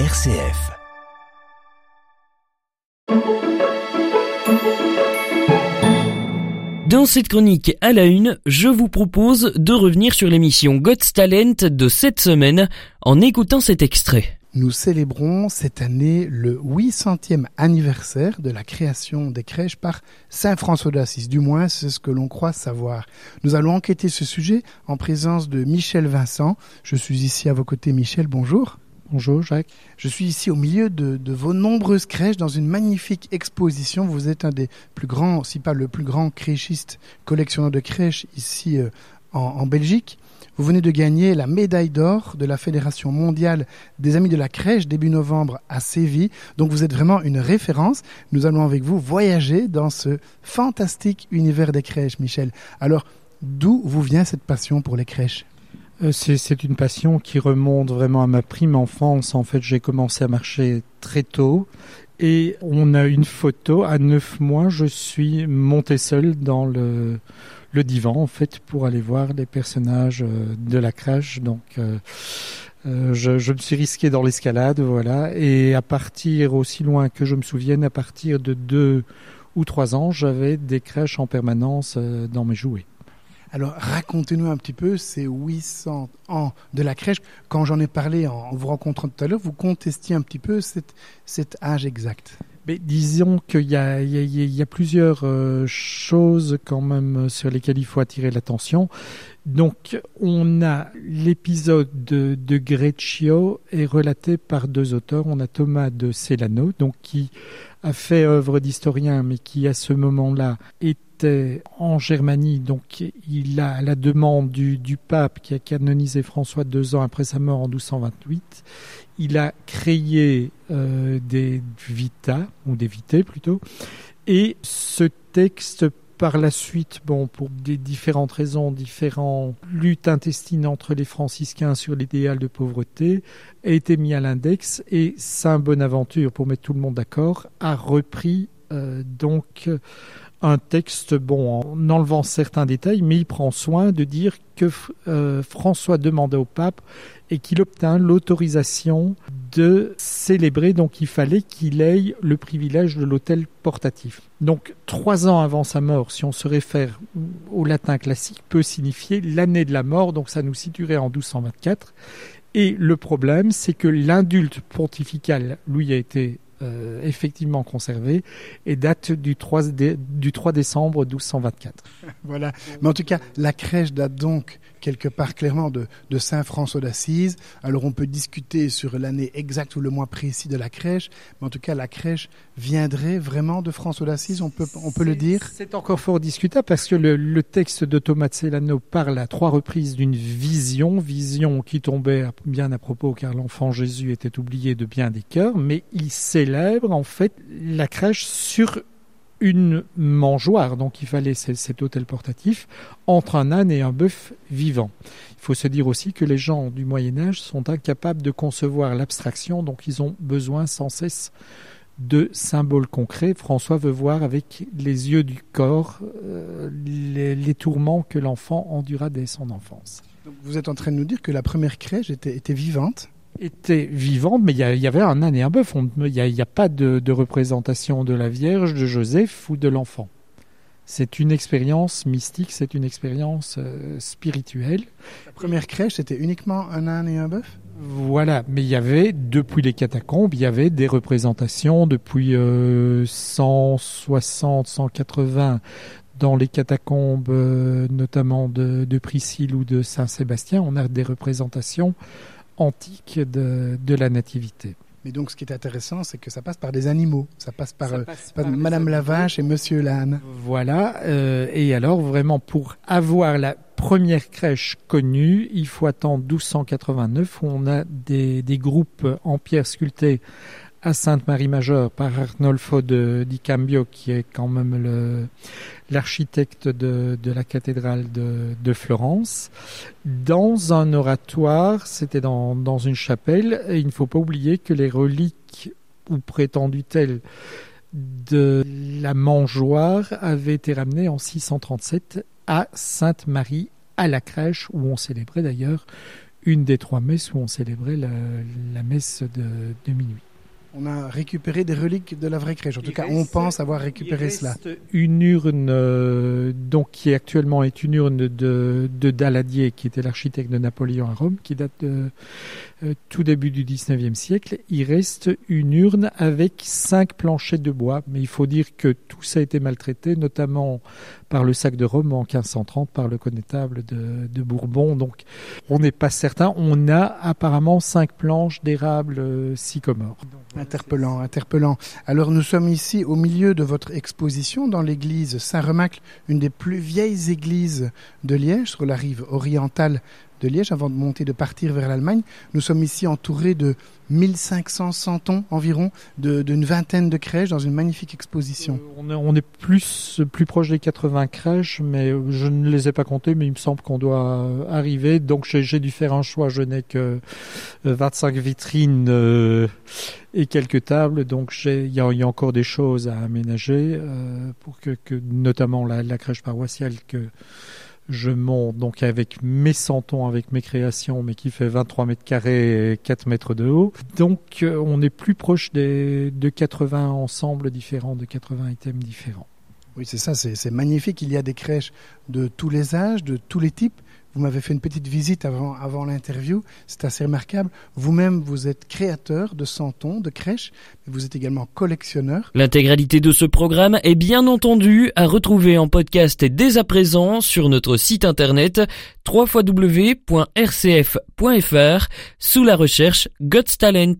RCF. Dans cette chronique à la une, je vous propose de revenir sur l'émission God's Talent de cette semaine en écoutant cet extrait. Nous célébrons cette année le 800e anniversaire de la création des crèches par Saint François d'Assise. Du moins, c'est ce que l'on croit savoir. Nous allons enquêter ce sujet en présence de Michel Vincent. Je suis ici à vos côtés. Michel, bonjour. Bonjour Jacques. Je suis ici au milieu de, vos nombreuses crèches dans une magnifique exposition. Vous êtes un des plus grands, si pas le plus grand créchiste collectionneur de crèches ici euh, en Belgique. Vous venez de gagner la médaille d'or de la Fédération mondiale des Amis de la Crèche début novembre à Séville. Donc vous êtes vraiment une référence. Nous allons avec vous voyager dans ce fantastique univers des crèches, Michel. Alors, d'où vous vient cette passion pour les crèches? C'est une passion qui remonte vraiment à ma prime enfance. En fait, j'ai commencé à marcher très tôt et on a une photo. À neuf mois, je suis monté seul dans le, divan en fait pour aller voir les personnages euh, de la crèche. Donc euh, euh, je, je, me suis risqué dans l'escalade, voilà. Et à partir aussi loin que je me souvienne, à partir de deux ou trois ans, j'avais des crèches en permanence dans mes jouets. Alors racontez-nous un petit peu ces 800 ans de la crèche. Quand j'en ai parlé en vous rencontrant tout à l'heure, vous contestiez un petit peu cet, cet âge exact. Mais disons qu'il y, y a, plusieurs euh, choses quand même sur lesquelles il faut attirer l'attention. Donc, on a l'épisode de, de Greccio est relaté par deux auteurs. On a Thomas de Celano, donc qui a fait œuvre d'historien, mais qui à ce moment-là en Germanie. Donc, il a la demande du, pape qui a canonisé François deux ans après sa mort en 1228 il a créé euh, des vita, ou des vités plutôt, et ce texte par la suite, bon, pour des différentes raisons, différentes luttes intestines entre les franciscains sur l'idéal de pauvreté, a été mis à l'index. Et Saint Bonaventure, pour mettre tout le monde d'accord, a repris donc un texte, bon, en enlevant certains détails, mais il prend soin de dire que euh, François demandait au pape et qu'il obtint l'autorisation de célébrer, donc il fallait qu'il ait le privilège de l'autel portatif. Donc trois ans avant sa mort, si on se réfère au latin classique, peut signifier l'année de la mort, donc ça nous situerait en 1224. Et le problème, c'est que l'indulte pontifical, lui, a été euh, effectivement conservé et date du 3, du 3 décembre 1224. voilà. Mais en tout cas, la crèche date donc quelque part clairement de, de Saint François d'Assise. Alors on peut discuter sur l'année exacte ou le mois précis de la crèche, mais en tout cas la crèche viendrait vraiment de François d'Assise, on peut, on peut le dire? C'est encore fort discutable parce que le, le texte de Thomas Celano parle à trois reprises d'une vision, vision qui tombait bien à propos car l'enfant Jésus était oublié de bien des cœurs, mais il célèbre en fait la crèche sur une mangeoire, donc il fallait cet hôtel portatif, entre un âne et un bœuf vivant. Il faut se dire aussi que les gens du Moyen Âge sont incapables de concevoir l'abstraction, donc ils ont besoin sans cesse de symboles concrets. François veut voir avec les yeux du corps euh, les, tourments que l'enfant endura dès son enfance. vous êtes en train de nous dire que la première crèche était vivante était vivante, mais il y, avait un âne et un bœuf. Il n'y a, pas de, représentation de la Vierge, de Joseph ou de l'enfant. C'est une expérience mystique, c'est une expérience euh, spirituelle. La première crèche, c'était uniquement un âne et un bœuf? Voilà, mais il y avait, depuis les catacombes, il y avait des représentations depuis 160, 180 dans les catacombes, euh, notamment de, de Priscille ou de Saint-Sébastien. On a des représentations antique de, de la nativité. Mais donc, ce qui est intéressant, c'est que ça passe par des animaux. Ça passe par, euh, Madame la vache et Monsieur l'âne. Voilà. Euh, et alors, vraiment, pour avoir la première crèche connue, il faut attendre 1289, où on a des, des groupes en pierre sculptée à Sainte-Marie-Majeure par Arnolfo de, di Cambio, qui est quand même l'architecte de, la cathédrale de, Florence, dans un oratoire, c'était dans, une chapelle, et il ne faut pas oublier que les reliques, ou prétendues telles, de la mangeoire avaient été ramenées en 637 à Sainte-Marie, à la crèche, où on célébrait d'ailleurs une des trois messes où on célébrait la, messe de minuit on a récupéré des reliques de la vraie crèche. En tout cas, on pense avoir récupéré cela. Une urne, euh, donc qui actuellement est une urne de, de Daladier, qui était l'architecte de Napoléon à Rome, qui date de euh, tout début du 19e siècle. Il reste une urne avec cinq planchers de bois, mais il faut dire que tout ça a été maltraité, notamment par le sac de Rome en 1530 par le connétable de, de Bourbon. Donc, on n'est pas certain. On a apparemment cinq planches d'érable euh, sycomore. Interpellant, interpellant. Alors nous sommes ici au milieu de votre exposition dans l'église Saint-Remacle, une des plus vieilles églises de Liège, sur la rive orientale de Liège avant de monter, de partir vers l'Allemagne. Nous sommes ici entourés de 1500 santons environ, d'une vingtaine de crèches dans une magnifique exposition. Euh, on, est, plus, plus proche des 80 crèches, mais je ne les ai pas comptées, mais il me semble qu'on doit arriver. Donc j'ai dû faire un choix. Je n'ai que 25 euh, vitrines euh, et quelques tables. Donc il y, a encore des choses à aménager pour que notamment la, la crèche paroissiale que je monte donc avec mes santons, avec mes créations, mais qui fait 23 mètres carrés et 4 mètres de haut. Donc euh, on est plus proche des, de 80 ensembles différents, de 80 items différents. Oui, c'est ça, c'est magnifique. Il y a des crèches de tous les âges, de tous les types. Vous m'avez fait une petite visite avant, avant l'interview. C'est assez remarquable. Vous-même, vous êtes créateur de santons, de crèches, mais vous êtes également collectionneur. L'intégralité de ce programme est bien entendu à retrouver en podcast dès à présent sur notre site internet www.rcf.fr sous la recherche God's Talent.